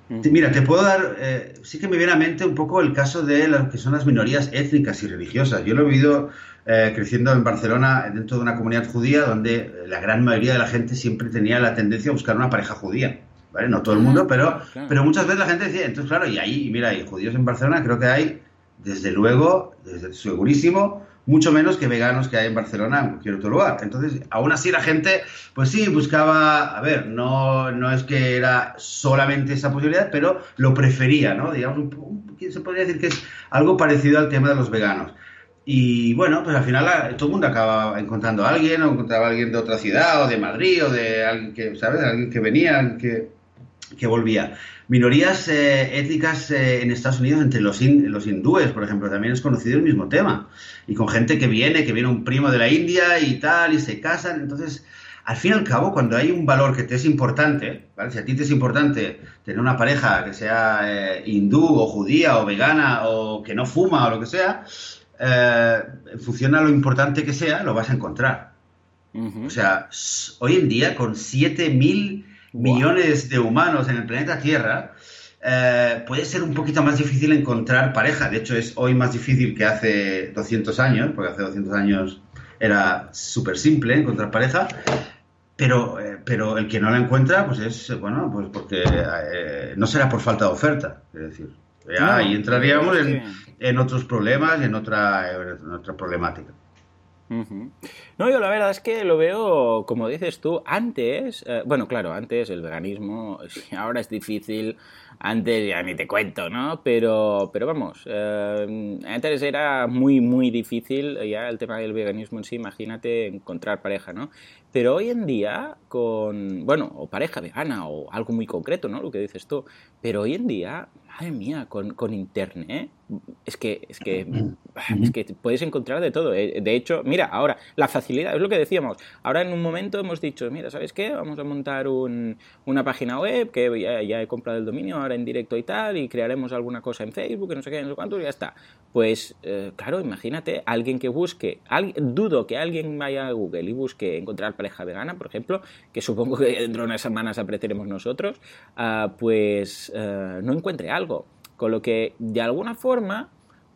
Mira, te puedo dar, eh, sí que me viene a mente un poco el caso de lo que son las minorías étnicas y religiosas. Yo lo he vivido eh, creciendo en Barcelona dentro de una comunidad judía donde la gran mayoría de la gente siempre tenía la tendencia a buscar una pareja judía. ¿Vale? No todo el mundo, pero, pero muchas veces la gente decía, entonces claro, y ahí, mira, hay judíos en Barcelona, creo que hay, desde luego, desde segurísimo, mucho menos que veganos que hay en Barcelona en cualquier otro lugar. Entonces, aún así la gente, pues sí, buscaba, a ver, no, no es que era solamente esa posibilidad, pero lo prefería, ¿no? Digamos, se podría decir que es algo parecido al tema de los veganos. Y bueno, pues al final todo el mundo acaba encontrando a alguien, o encontraba a alguien de otra ciudad, o de Madrid, o de alguien que, ¿sabes? Alguien que venía, alguien que, que volvía. Minorías eh, étnicas eh, en Estados Unidos entre los, los hindúes, por ejemplo, también es conocido el mismo tema. Y con gente que viene, que viene un primo de la India y tal, y se casan. Entonces, al fin y al cabo, cuando hay un valor que te es importante, ¿vale? si a ti te es importante tener una pareja que sea eh, hindú o judía o vegana o que no fuma o lo que sea, en función a lo importante que sea, lo vas a encontrar. O sea, hoy en día, con 7000 millones de humanos en el planeta Tierra, eh, puede ser un poquito más difícil encontrar pareja. De hecho, es hoy más difícil que hace 200 años, porque hace 200 años era súper simple encontrar pareja. Pero, eh, pero el que no la encuentra, pues es, bueno, pues porque eh, no será por falta de oferta. Es decir, ahí entraríamos en, otros problemas, en otra, en otra problemática. No, yo la verdad es que lo veo, como dices tú, antes, eh, bueno, claro, antes el veganismo, ahora es difícil, antes ya ni te cuento, ¿no? Pero, pero vamos, eh, antes era muy, muy difícil ya el tema del veganismo en sí, imagínate encontrar pareja, ¿no? Pero hoy en día, con, bueno, o pareja vegana o algo muy concreto, ¿no? Lo que dices tú, pero hoy en día, madre mía, con, con internet, es que, es que, es que puedes encontrar de todo. Eh, de hecho, mira, ahora, la facilidad, es lo que decíamos. Ahora en un momento hemos dicho, mira, ¿sabes qué? Vamos a montar un, una página web que ya, he comprado el dominio ahora en directo y tal, y crearemos alguna cosa en Facebook, no sé qué, no sé cuánto, y ya está. Pues, eh, claro, imagínate, alguien que busque, dudo que alguien vaya a Google y busque encontrar pareja vegana, por ejemplo, que supongo que dentro de unas semanas apreciaremos nosotros, ah, pues eh, no encuentre algo. Con lo que, de alguna forma,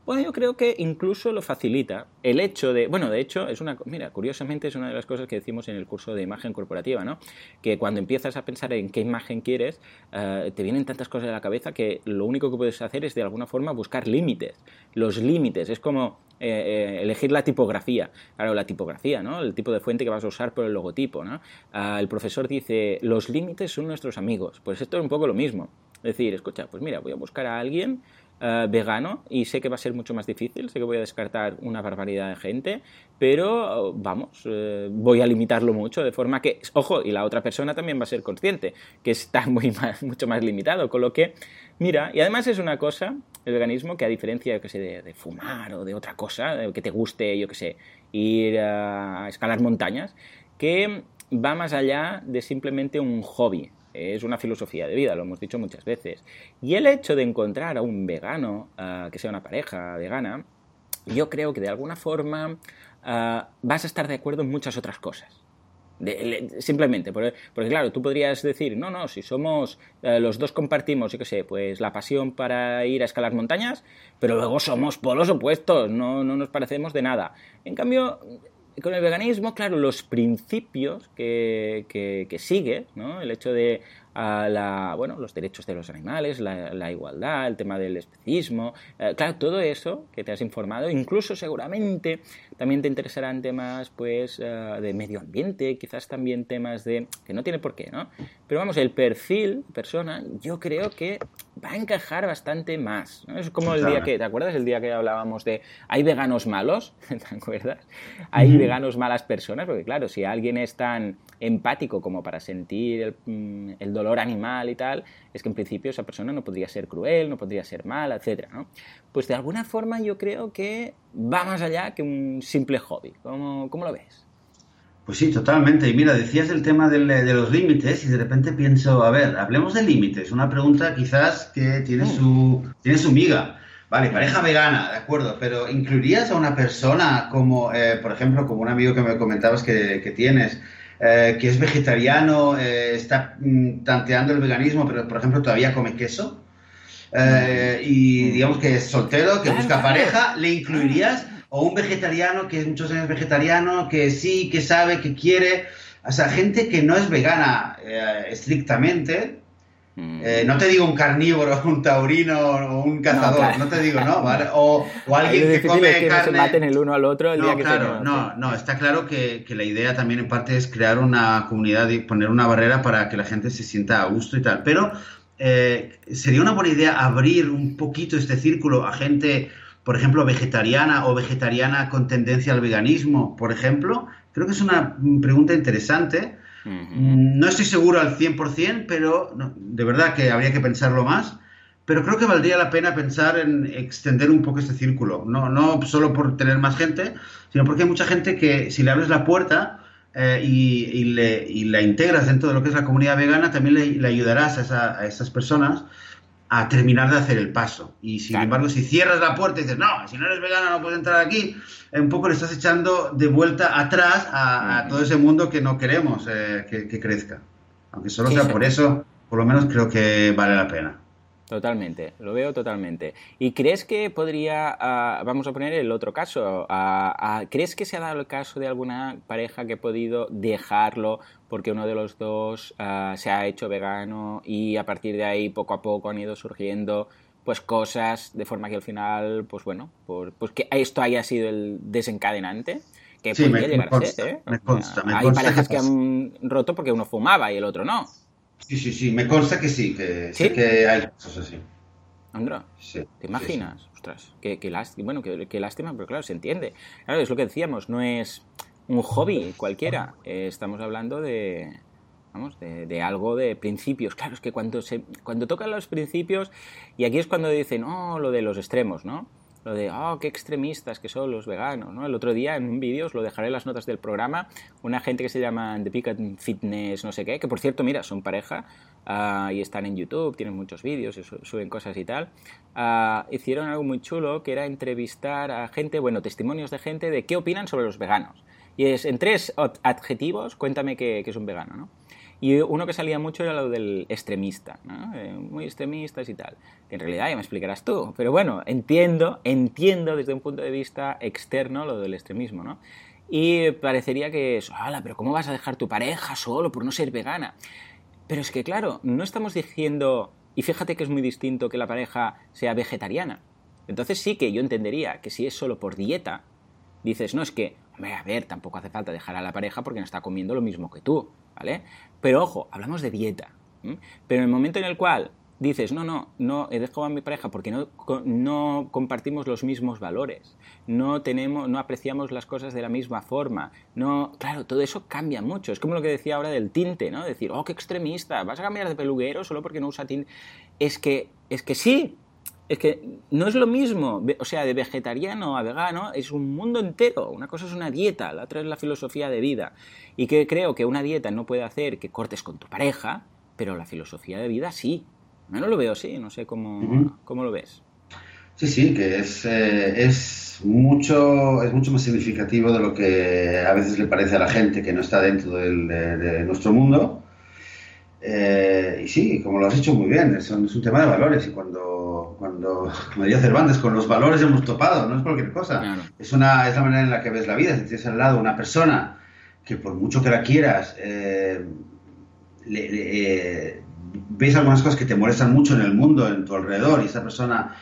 bueno, yo creo que incluso lo facilita el hecho de, bueno, de hecho, es una, mira, curiosamente es una de las cosas que decimos en el curso de imagen corporativa, ¿no? Que cuando empiezas a pensar en qué imagen quieres, eh, te vienen tantas cosas a la cabeza que lo único que puedes hacer es de alguna forma buscar límites. Los límites, es como eh, eh, elegir la tipografía. Claro, la tipografía, ¿no? El tipo de fuente que vas a usar por el logotipo, ¿no? Ah, el profesor dice, los límites son nuestros amigos. Pues esto es un poco lo mismo decir, escucha, pues mira, voy a buscar a alguien eh, vegano y sé que va a ser mucho más difícil, sé que voy a descartar una barbaridad de gente, pero vamos, eh, voy a limitarlo mucho de forma que, ojo, y la otra persona también va a ser consciente que está muy mucho más limitado, con lo que, mira, y además es una cosa, el veganismo, que a diferencia, que sé, de, fumar o de otra cosa, que te guste, yo que sé, ir a escalar montañas, que va más allá de simplemente un hobby es una filosofía de vida, lo hemos dicho muchas veces. Y el hecho de encontrar a un vegano, ah, que sea una pareja vegana, yo creo que de alguna forma ah, vas a estar de acuerdo en muchas otras cosas. simplemente, porque, claro, tú podrías decir, no, no, si somos, eh, los dos compartimos, yo qué sé, pues la pasión para ir a escalar montañas, pero luego somos polos opuestos, no, no nos parecemos de nada. En cambio, con el veganismo, claro, los principios que, que, sigue, ¿no? el hecho de la, bueno, los derechos de los animales, la, igualdad, el tema del especismo, eh, claro, todo eso que te has informado, incluso seguramente también te interesarán temas pues eh, de medio ambiente, quizás también temas de que no tiene por qué, ¿no? Pero vamos, el perfil persona, yo creo que va a encajar bastante más. Es como el día que, ¿te acuerdas el día que hablábamos de hay veganos malos? ¿Te acuerdas? Hay veganos malas personas, porque claro, si alguien es tan empático como para sentir el, mm, el dolor animal y tal, es que en principio esa persona no podría ser cruel, no podría ser mala, etc. ¿no? Pues de alguna forma yo creo que va más allá que un simple hobby. ¿Cómo, cómo lo ves? Pues sí, totalmente. Y mira, decías el tema de los límites y de repente pienso, a ver, hablemos de límites. Una pregunta quizás que tiene mm. su, tiene su miga. Vale, pareja vegana, de acuerdo, pero ¿incluirías a una persona como, eh, por ejemplo, como un amigo que me comentabas que, que tienes, eh, que es vegetariano, eh, está mm, tanteando el veganismo, pero por ejemplo todavía come queso, eh, y mm. digamos que es soltero, que busca pareja, ¿le incluirías? O un vegetariano que es muchos años vegetariano, que sí, que sabe, que quiere. O sea, gente que no es vegana estrictamente, Mm. Eh, no te digo un carnívoro, un taurino o un cazador, no, te digo, ¿no? O, alguien que come que carne. se maten el uno al otro el no, día que claro, no, no, está claro que, la idea también en parte es crear una comunidad y poner una barrera para que la gente se sienta a gusto y tal. Pero eh, sería una buena idea abrir un poquito este círculo a gente, por ejemplo, vegetariana o vegetariana con tendencia al veganismo, por ejemplo. Creo que es una pregunta interesante no estoy seguro al 100%, pero de verdad que habría que pensarlo más. Pero creo que valdría la pena pensar en extender un poco este círculo. No, no solo por tener más gente, sino porque hay mucha gente que si le abres la puerta eh, y, le, la integras dentro de lo que es la comunidad vegana, también le, ayudarás a, a esas personas a terminar de hacer el paso. Y sin embargo, si cierras la puerta y dices, no, si no eres vegano no puedes entrar aquí, un poco le estás echando de vuelta atrás a, todo ese mundo que no queremos eh, que, crezca. Aunque solo sea por eso, por lo menos creo que vale la pena. Totalmente, lo veo totalmente. ¿Y crees que podría, ah, vamos a poner el otro caso, ah, ¿crees que se ha dado el caso de alguna pareja que ha podido dejarlo porque uno de los dos se ha hecho vegano y a partir de ahí poco a poco han ido surgiendo pues cosas de forma que al final, pues bueno, pues que esto haya sido el desencadenante? Que podría llegar a ser, ¿eh? Hay parejas que han roto porque uno fumaba y el otro no. Sí, sí, sí, me consta que sí, que, ¿Sí? que hay cosas así. Andra, ¿te imaginas? Ostras, qué, lástima, bueno, qué, lástima, pero claro, se entiende. Claro, es lo que decíamos, no es un hobby cualquiera, eh, estamos hablando de, vamos, de, algo de principios. Claro, es que cuando, se, cuando tocan los principios, y aquí es cuando dicen, oh, lo de los extremos, ¿no? Lo de, oh, qué extremistas que son los veganos, ¿no? El otro día en un vídeo, os lo dejaré en las notas del programa, una gente que se llama The Picket Fitness, no sé qué, que por cierto, mira, son pareja uh, y están en YouTube, tienen muchos vídeos suben cosas y tal, uh, hicieron algo muy chulo que era entrevistar a gente, bueno, testimonios de gente de qué opinan sobre los veganos. Y es en tres adjetivos, cuéntame que, es un vegano, ¿no? Y uno que salía mucho era lo del extremista, ¿no? Eh, muy extremistas y tal. Que en realidad ya me explicarás tú. Pero bueno, entiendo, entiendo desde un punto de vista externo lo del extremismo, ¿no? Y parecería que es, ¡hala! Pero ¿cómo vas a dejar tu pareja solo por no ser vegana? Pero es que, claro, no estamos diciendo, y fíjate que es muy distinto que la pareja sea vegetariana. Entonces sí que yo entendería que si es solo por dieta, dices, no, es que, a ver, tampoco hace falta dejar a la pareja porque no está comiendo lo mismo que tú, ¿vale? Pero ojo, hablamos de dieta. Pero en el momento en el cual dices, no, no, no he dejado a mi pareja porque no, no compartimos los mismos valores, no, tenemos, no apreciamos las cosas de la misma forma, no, claro, todo eso cambia mucho. Es como lo que decía ahora del tinte, ¿no? Decir, oh, qué extremista, vas a cambiar de peluquero solo porque no usa tinte. Es que, es que sí, es que no es lo mismo, o sea, de vegetariano a vegano es un mundo entero. Una cosa es una dieta, la otra es la filosofía de vida. Y que creo que una dieta no puede hacer que cortes con tu pareja, pero la filosofía de vida sí. No lo veo así, no sé cómo, cómo lo ves. Sí, sí, que es, eh, es, mucho, es mucho más significativo de lo que a veces le parece a la gente que no está dentro de nuestro mundo eh, y sí, como lo has hecho muy bien, es un, es un, tema de valores y cuando, cuando, como diría Cervantes, con los valores hemos topado, no es cualquier cosa. Es, una, es la manera en la que ves la vida. Si tienes al lado una persona que por mucho que la quieras, eh, eh, ves algunas cosas que te molestan mucho en el mundo, en tu alrededor, y esa persona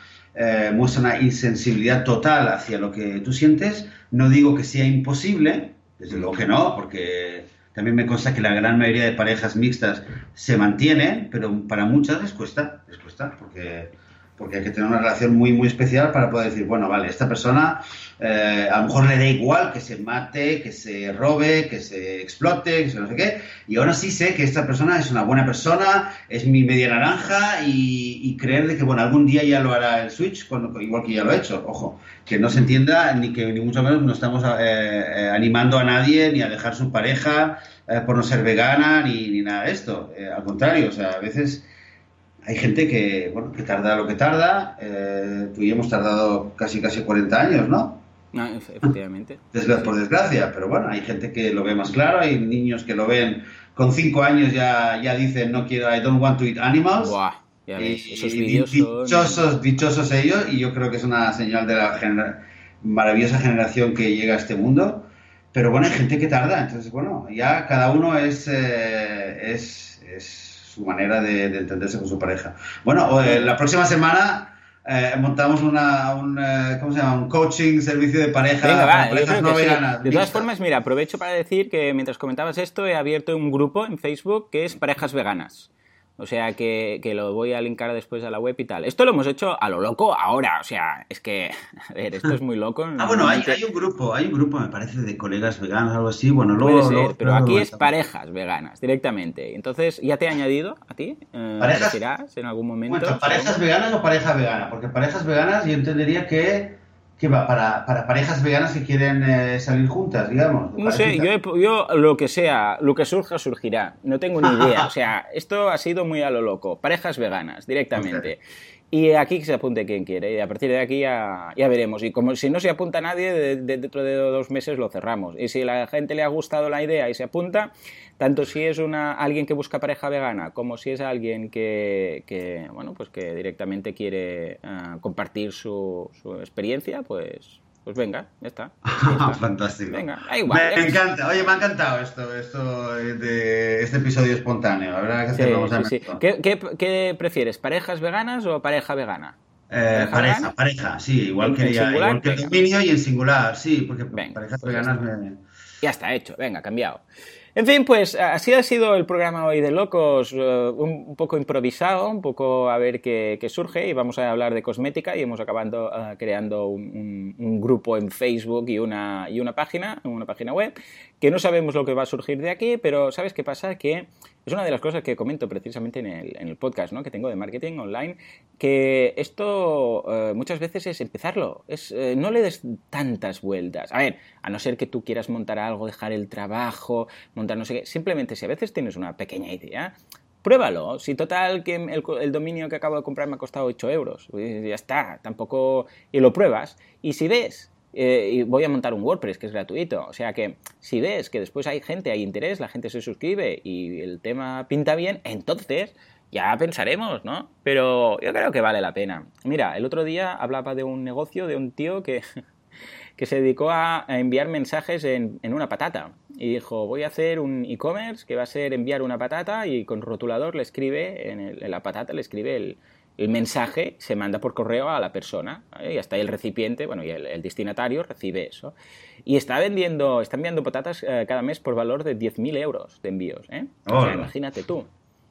muestra una insensibilidad total hacia lo que tú sientes, no digo que sea imposible, desde luego que no, porque también me consta que la gran mayoría de parejas mixtas se mantienen, pero para muchas les cuesta, les cuesta, porque, porque hay que tener una relación muy, muy especial para poder decir, bueno, vale, esta persona eh, a lo mejor le da igual que se mate, que se robe, que se explote, que se no sé qué, y ahora sí sé que esta persona es una buena persona, es mi media naranja y, y creer de que, bueno, algún día ya lo hará el Switch, cuando, igual que ya lo ha hecho, ojo, que no se entienda ni que ni mucho menos no estamos eh, eh, animando a nadie ni a dejar su pareja por no ser vegana ni, ni nada de esto, al contrario, o sea, a veces hay gente que, bueno, que tarda lo que tarda. tú y yo hemos tardado casi, casi 40 años, ¿no? No, efectivamente. por desgracia, pero bueno, hay gente que lo ve más claro, hay niños que lo ven con cinco años ya, ya dicen no quiero, I don't want to eat animals. Buah, ya ves, esos y vídeos son... dichosos, dichosos ellos, y yo creo que es una señal de la genera- maravillosa generación que llega a este mundo. Pero bueno, hay gente que tarda, entonces bueno, ya cada uno es, eh, es, es su manera de, de entenderse con su pareja. Bueno, eh, la próxima semana eh, montamos una, un, eh, ¿cómo se llama? un coaching, servicio de pareja Venga, va, parejas no sí. De todas formas, mira, aprovecho para decir que mientras comentabas esto, he abierto un grupo en Facebook que es Parejas Veganas. O sea que, que lo voy a linkar después a la web y tal. Esto lo hemos hecho a lo loco ahora. O sea, es que, a ver, esto es muy loco. Ah, bueno, hay, hay un grupo, hay un grupo, me parece, de colegas veganos, algo así. Bueno, Puede luego. ser, luego- pero aquí es parejas veganas, directamente. Entonces, ¿ya te he añadido a ti? Eh, Parejas- ¿Aparecerás en algún momento? Bueno, ¿parejas veganas o pareja vegana? Porque parejas veganas yo entendería que, que va para, para parejas veganas que quieren eh, salir juntas, digamos. No sé, yo, yo lo que sea, lo que surja, surgirá. No tengo ni idea. O sea, esto ha sido muy a lo loco. Parejas veganas, directamente. Y aquí se apunte quien quiere. Y a partir de aquí ya, ya veremos. Y como si no se apunta nadie, de- de- dentro de dos meses lo cerramos. Y si a la gente le ha gustado la idea y se apunta, tanto si es una, alguien que busca pareja vegana, como si es alguien que, que, bueno, pues que directamente quiere ah, compartir su, su experiencia, pues, pues venga, ya está. Ya está. Fantástico. Venga, igual. Me encanta, oye, me ha encantado esto, esto de este episodio espontáneo. Habrá que Sí, hacerlo sí. ¿Qué, qué, qué prefieres, parejas veganas o pareja vegana? Eh, ¿Pareja pareja, sí, igual ¿En- que, en ya- singular? igual que el dominio y en singular, sí, porque Venga, parejas pues ya veganas está. me... Ya está hecho, venga, cambiado. En fin, pues así ha sido el programa hoy de Locos, eh, un, poco improvisado, un poco a ver qué, surge y vamos a hablar de cosmética y hemos acabado eh, creando un, grupo en Facebook y una, y una página, una página web, que no sabemos lo que va a surgir de aquí, pero ¿sabes qué pasa? Que es una de las cosas que comento precisamente en el, en el podcast ¿no? que tengo de marketing online, que esto eh, muchas veces es empezarlo, es, no le des tantas vueltas. A ver, a no ser que tú quieras montar algo, dejar el trabajo, montar no sé qué, simplemente si a veces tienes una pequeña idea, pruébalo. Si total que el, dominio que acabo de comprar me ha costado 8 euros, pues ya está, tampoco... Y lo pruebas. Y si ves eh, voy a montar un WordPress que es gratuito. O sea que si ves que después hay gente, hay interés, la gente se suscribe y el tema pinta bien, entonces ya pensaremos, ¿no? Pero yo creo que vale la pena. Mira, el otro día hablaba de un negocio de un tío que, que se dedicó a, a enviar mensajes en, en, una patata. Y dijo, voy a hacer un e-commerce que va a ser enviar una patata y con rotulador le escribe, en, el, en la patata le escribe el, el mensaje se manda por correo a la persona ¿vale? y hasta el recipiente, bueno, y el, el, destinatario recibe eso. Y está vendiendo, está enviando patatas eh, cada mes por valor de 10.000 euros de envíos, ¿eh? O sea, imagínate tú,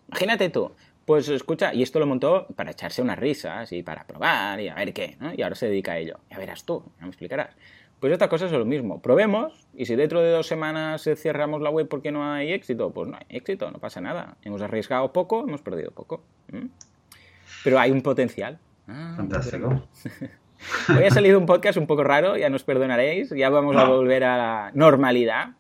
imagínate tú. Pues escucha, y esto lo montó para echarse unas risas y para probar y a ver qué, ¿no? Y ahora se dedica a ello. Ya verás tú, ya me explicarás. Pues esta cosa es lo mismo. Probemos y si dentro de dos semanas cerramos la web porque no hay éxito, pues no hay éxito, no pasa nada. Hemos arriesgado poco, hemos perdido poco. ¿Mm? Pero hay un potencial. Ah, Fantástico. Hoy ha salido un podcast un poco raro, ya nos perdonaréis, ya vamos no. a volver a la normalidad.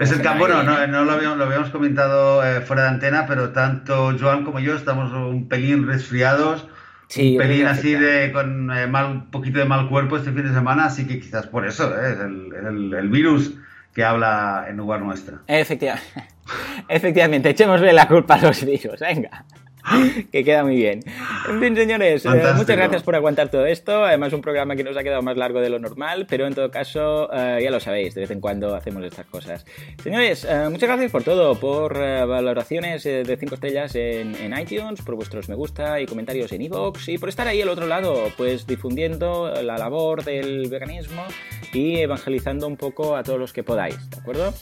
Es el campo, bueno, no, no lo, habíamos, lo, habíamos, comentado eh, fuera de antena, pero tanto Joan como yo estamos un pelín resfriados, sí, un pelín así de con eh, mal, un poquito de mal cuerpo este fin de semana, así que quizás por eso eh, es el, el, el, virus que habla en lugar nuestra. Efectivamente, efectivamente, echémosle la culpa a los virus, venga. que queda muy bien. En fin, señores, eh, muchas gracias por aguantar todo esto. Además, un programa que nos ha quedado más largo de lo normal, pero en todo caso, eh, ya lo sabéis, de vez en cuando hacemos estas cosas. Señores, eh, muchas gracias por todo, por valoraciones de 5 estrellas en, en, iTunes, por vuestros me gusta y comentarios en iVoox y por estar ahí al otro lado, pues difundiendo la labor del veganismo y evangelizando un poco a todos los que podáis, ¿de acuerdo?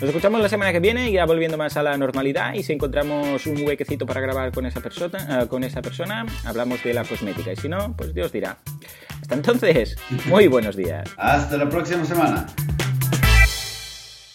Nos escuchamos la semana que viene, ya volviendo más a la normalidad y si encontramos un huequecito para grabar con esa persona, uh, con esa persona, hablamos de la cosmética y si no, pues Dios dirá. Hasta entonces, muy buenos días. Hasta la próxima semana.